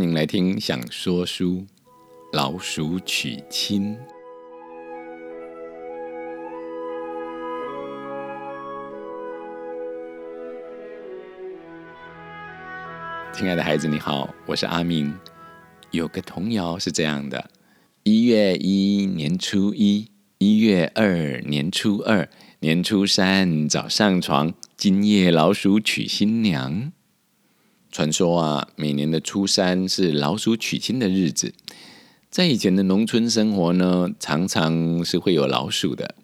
欢迎来听《想说书》，老鼠娶亲。亲爱的孩子，你好，我是阿明。有个童谣是这样的：一月一年初一，一月二年初二，年初三早上床，今夜老鼠娶新娘。传说啊，每年的初三是老鼠娶亲的日子。在以前的农村生活呢，常常是会有老鼠的。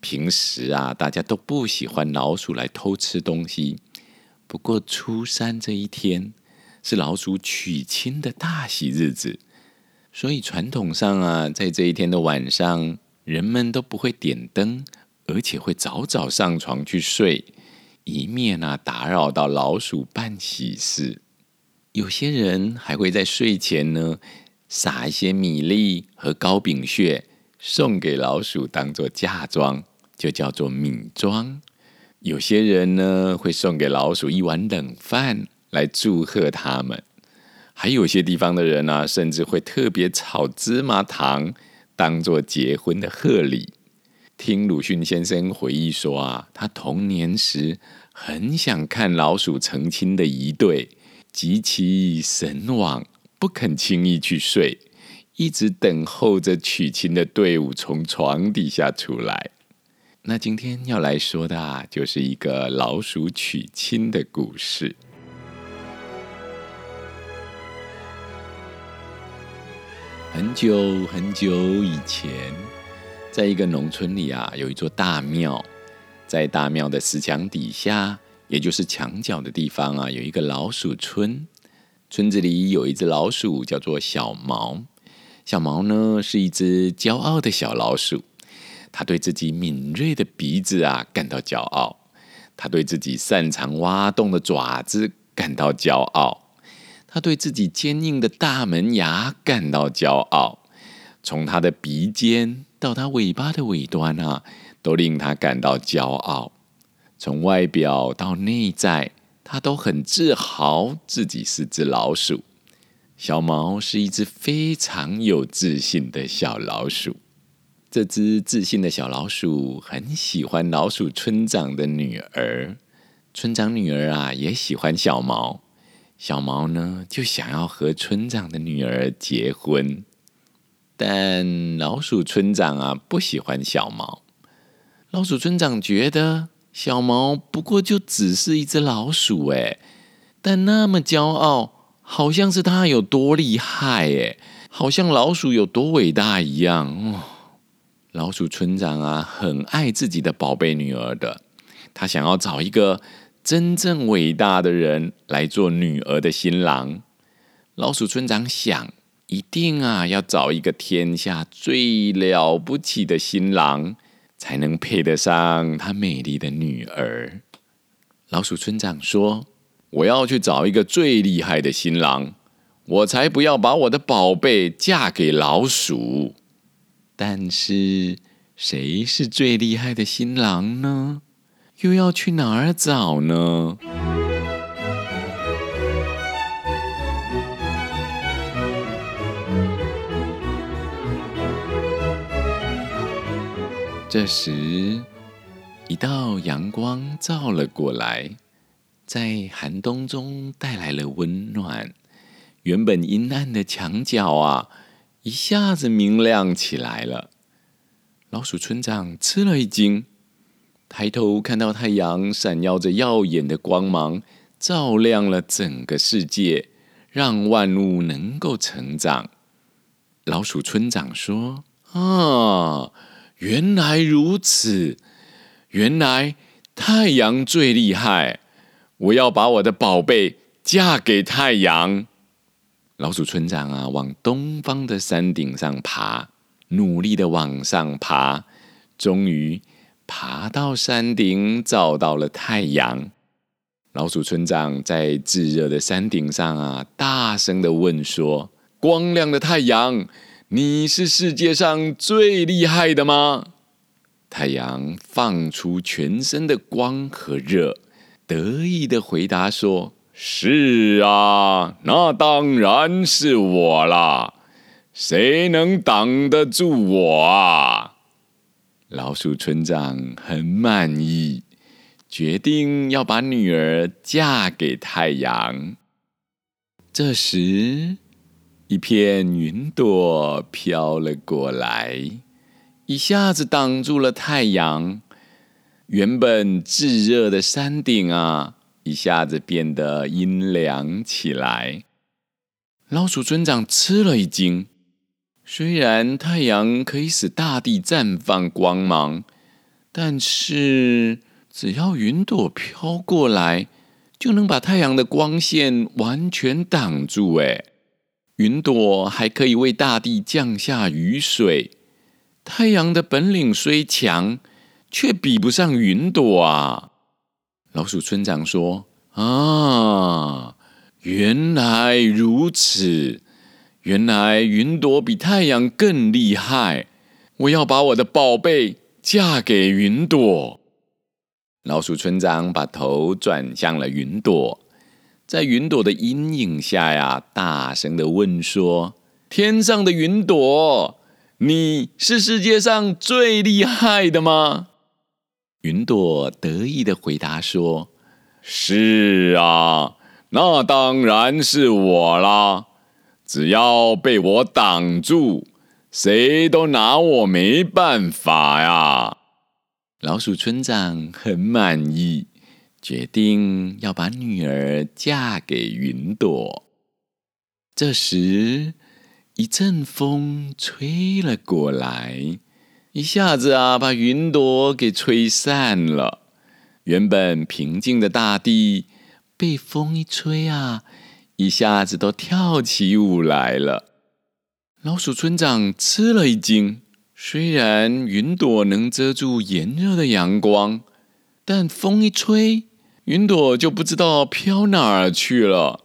平时啊，大家都不喜欢老鼠来偷吃东西。不过初三这一天。是老鼠娶亲的大喜日子，所以传统上啊，在这一天的晚上，人们都不会点灯，而且会早早上床去睡，以免啊打扰到老鼠办喜事。有些人还会在睡前呢，撒一些米粒和糕饼屑送给老鼠，当做嫁妆，就叫做米妆。有些人呢，会送给老鼠一碗冷饭。来祝贺他们，还有些地方的人呢，甚至会特别炒芝麻糖，当做结婚的贺礼。听鲁迅先生回忆说啊，他童年时很想看老鼠成亲的一对，极其神往，不肯轻易去睡，一直等候着娶亲的队伍从床底下出来。那今天要来说的啊，就是一个老鼠娶亲的故事。很久很久以前，在一个农村里啊，有一座大庙。在大庙的石墙底下，也就是墙角的地方啊，有一个老鼠村。村子里有一只老鼠，叫做小毛。小毛呢，是一只骄傲的小老鼠。它对自己敏锐的鼻子啊感到骄傲，它对自己擅长挖洞的爪子感到骄傲。它对自己坚硬的大门牙感到骄傲，从它的鼻尖到它尾巴的尾端啊，都令它感到骄傲。从外表到内在，它都很自豪自己是只老鼠。小毛是一只非常有自信的小老鼠。这只自信的小老鼠很喜欢老鼠村长的女儿，村长女儿啊也喜欢小毛。小毛呢，就想要和村长的女儿结婚，但老鼠村长啊不喜欢小毛。老鼠村长觉得小毛不过就只是一只老鼠，哎，但那么骄傲，好像是他有多厉害，哎，好像老鼠有多伟大一样哦。老鼠村长啊，很爱自己的宝贝女儿的，他想要找一个。真正伟大的人来做女儿的新郎，老鼠村长想，一定啊要找一个天下最了不起的新郎，才能配得上他美丽的女儿。老鼠村长说：“我要去找一个最厉害的新郎，我才不要把我的宝贝嫁给老鼠。”但是，谁是最厉害的新郎呢？又要去哪儿找呢？这时，一道阳光照了过来，在寒冬中带来了温暖。原本阴暗的墙角啊，一下子明亮起来了。老鼠村长吃了一惊。抬头看到太阳闪耀着耀眼的光芒，照亮了整个世界，让万物能够成长。老鼠村长说：“啊，原来如此！原来太阳最厉害！我要把我的宝贝嫁给太阳。”老鼠村长啊，往东方的山顶上爬，努力的往上爬，终于。爬到山顶，找到了太阳。老鼠村长在炙热的山顶上啊，大声的问说：“光亮的太阳，你是世界上最厉害的吗？”太阳放出全身的光和热，得意的回答说：“是啊，那当然是我啦，谁能挡得住我啊？老鼠村长很满意，决定要把女儿嫁给太阳。这时，一片云朵飘了过来，一下子挡住了太阳。原本炙热的山顶啊，一下子变得阴凉起来。老鼠村长吃了一惊。虽然太阳可以使大地绽放光芒，但是只要云朵飘过来。就能把太阳的光线完全挡住。哎，云朵还可以为大地降下雨水。太阳的本领虽强，却比不上云朵啊！老鼠村长说：“啊，原来如此，原来云朵比太阳更厉害。我要把我的宝贝嫁给云朵。”老鼠村长把头转向了云朵，在云朵的阴影下呀，大声的问说：“天上的云朵，你是世界上最厉害的吗？”云朵得意的回答说：“是啊，那当然是我啦！只要被我挡住，谁都拿我没办法呀。”老鼠村长很满意，决定要把女儿嫁给云朵。这时，一阵风吹了过来，一下子啊，把云朵给吹散了。原本平静的大地，被风一吹啊，一下子都跳起舞来了。老鼠村长吃了一惊。虽然云朵能遮住炎热的阳光，但风一吹，云朵就不知道飘哪儿去了。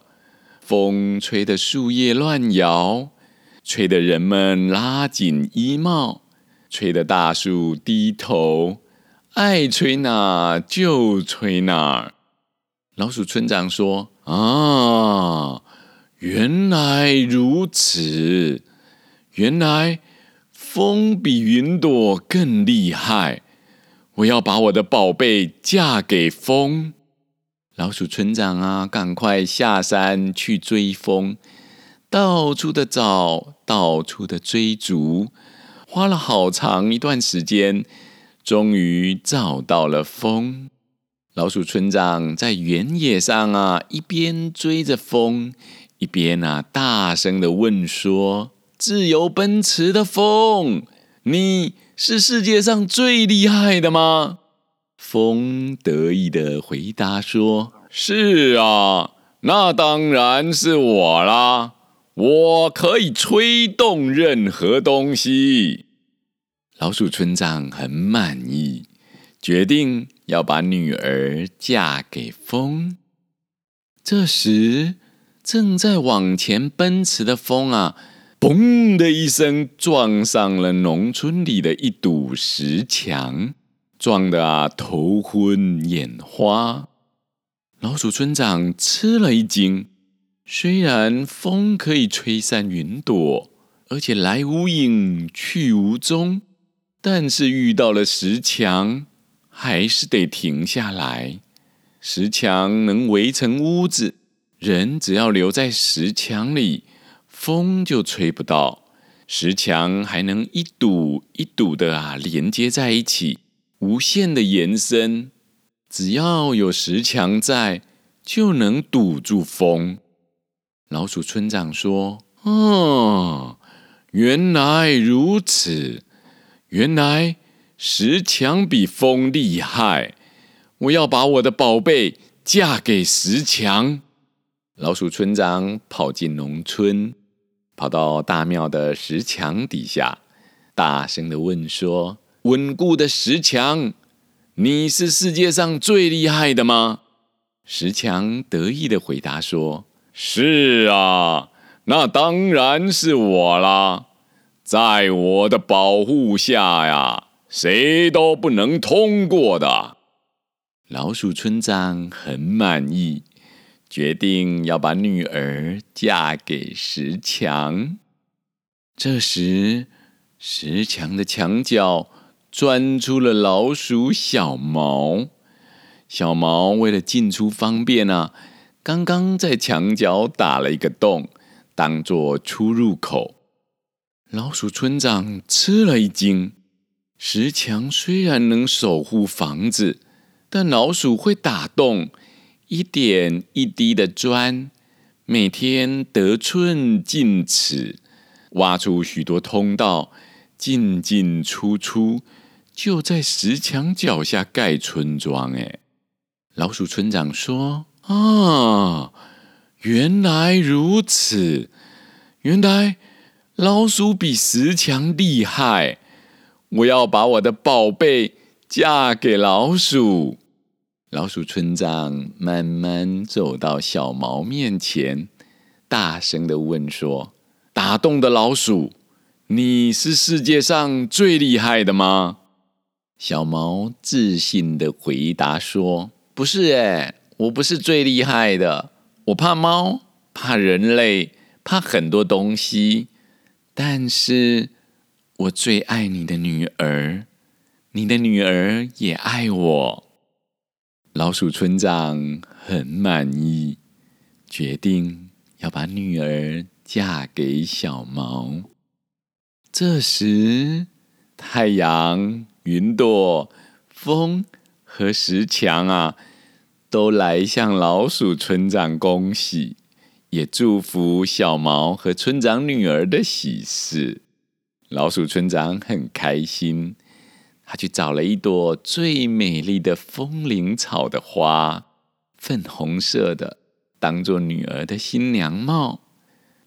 风吹得树叶乱摇，吹得人们拉紧衣帽，吹得大树低头，爱吹哪就吹哪。老鼠村长说：“啊，原来如此，原来。”风比云朵更厉害，我要把我的宝贝嫁给风。老鼠村长啊，赶快下山去追风，到处的找，到处的追逐，花了好长一段时间，终于找到了风。老鼠村长在原野上啊，一边追着风，一边啊，大声的问说。自由奔驰的风，你是世界上最厉害的吗？风得意的回答说：“是啊，那当然是我啦！我可以吹动任何东西。”老鼠村长很满意，决定要把女儿嫁给风。这时，正在往前奔驰的风啊！嘣的一声，撞上了农村里的一堵石墙，撞得啊头昏眼花。老鼠村长吃了一惊。虽然风可以吹散云朵，而且来无影去无踪，但是遇到了石墙，还是得停下来。石墙能围成屋子，人只要留在石墙里。风就吹不到，石墙还能一堵一堵的啊连接在一起，无限的延伸。只要有石墙在，就能堵住风。老鼠村长说：“哦，原来如此，原来石墙比风厉害。我要把我的宝贝嫁给石墙。”老鼠村长跑进农村。跑到大庙的石墙底下，大声的问说：“稳固的石墙，你是世界上最厉害的吗？”石墙得意的回答说：“是啊，那当然是我啦！在我的保护下呀，谁都不能通过的。”老鼠村长很满意，决定要把女儿嫁给石墙。这时，石墙的墙角钻出了老鼠小毛。小毛为了进出方便啊，刚刚在墙角打了一个洞，当做出入口。老鼠村长吃了一惊。石墙虽然能守护房子，但老鼠会打洞，一点一滴的钻，每天得寸进尺，挖出许多通道，进进出出，就在石墙脚下盖村庄。哎，老鼠村长说：“啊，原来如此，原来老鼠比石墙厉害。”我要把我的宝贝嫁给老鼠。老鼠村长慢慢走到小毛面前，大声的问说：“打洞的老鼠，你是世界上最厉害的吗？”小毛自信的回答说：“不是哎，我不是最厉害的。我怕猫，怕人类，怕很多东西，但是……”我最爱你的女儿，你的女儿也爱我。老鼠村长很满意，决定要把女儿嫁给小毛。这时，太阳、云朵、风和石墙啊，都来向老鼠村长恭喜，也祝福小毛和村长女儿的喜事。老鼠村长很开心，他去找了一朵最美丽的风铃草的花，粉红色的，当做女儿的新娘帽。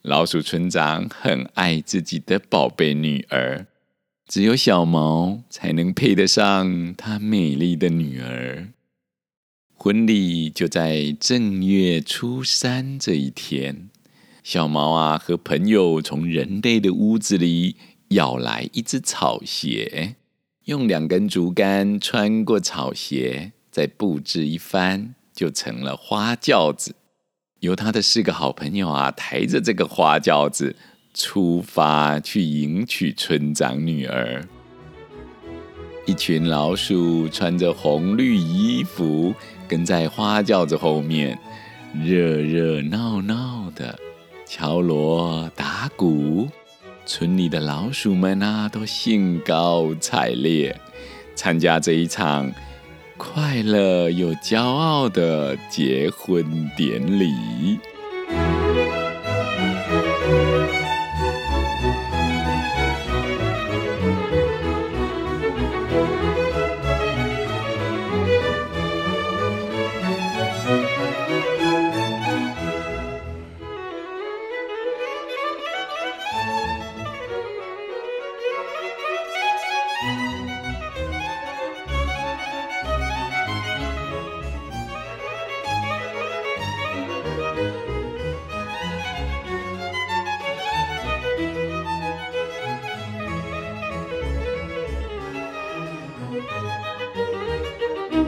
老鼠村长很爱自己的宝贝女儿，只有小毛才能配得上他美丽的女儿。婚礼就在正月初三这一天，小毛啊和朋友从人类的屋子里。咬来一只草鞋，用两根竹竿穿过草鞋，再布置一番，就成了花轿子。由他的四个好朋友啊，抬着这个花轿子出发去迎娶村长女儿。一群老鼠穿着红绿衣服，跟在花轿子后面，热热闹闹的敲锣打鼓。村里的老鼠们啊，都兴高采烈，参加这一场快乐又骄傲的结婚典礼。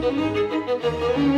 Música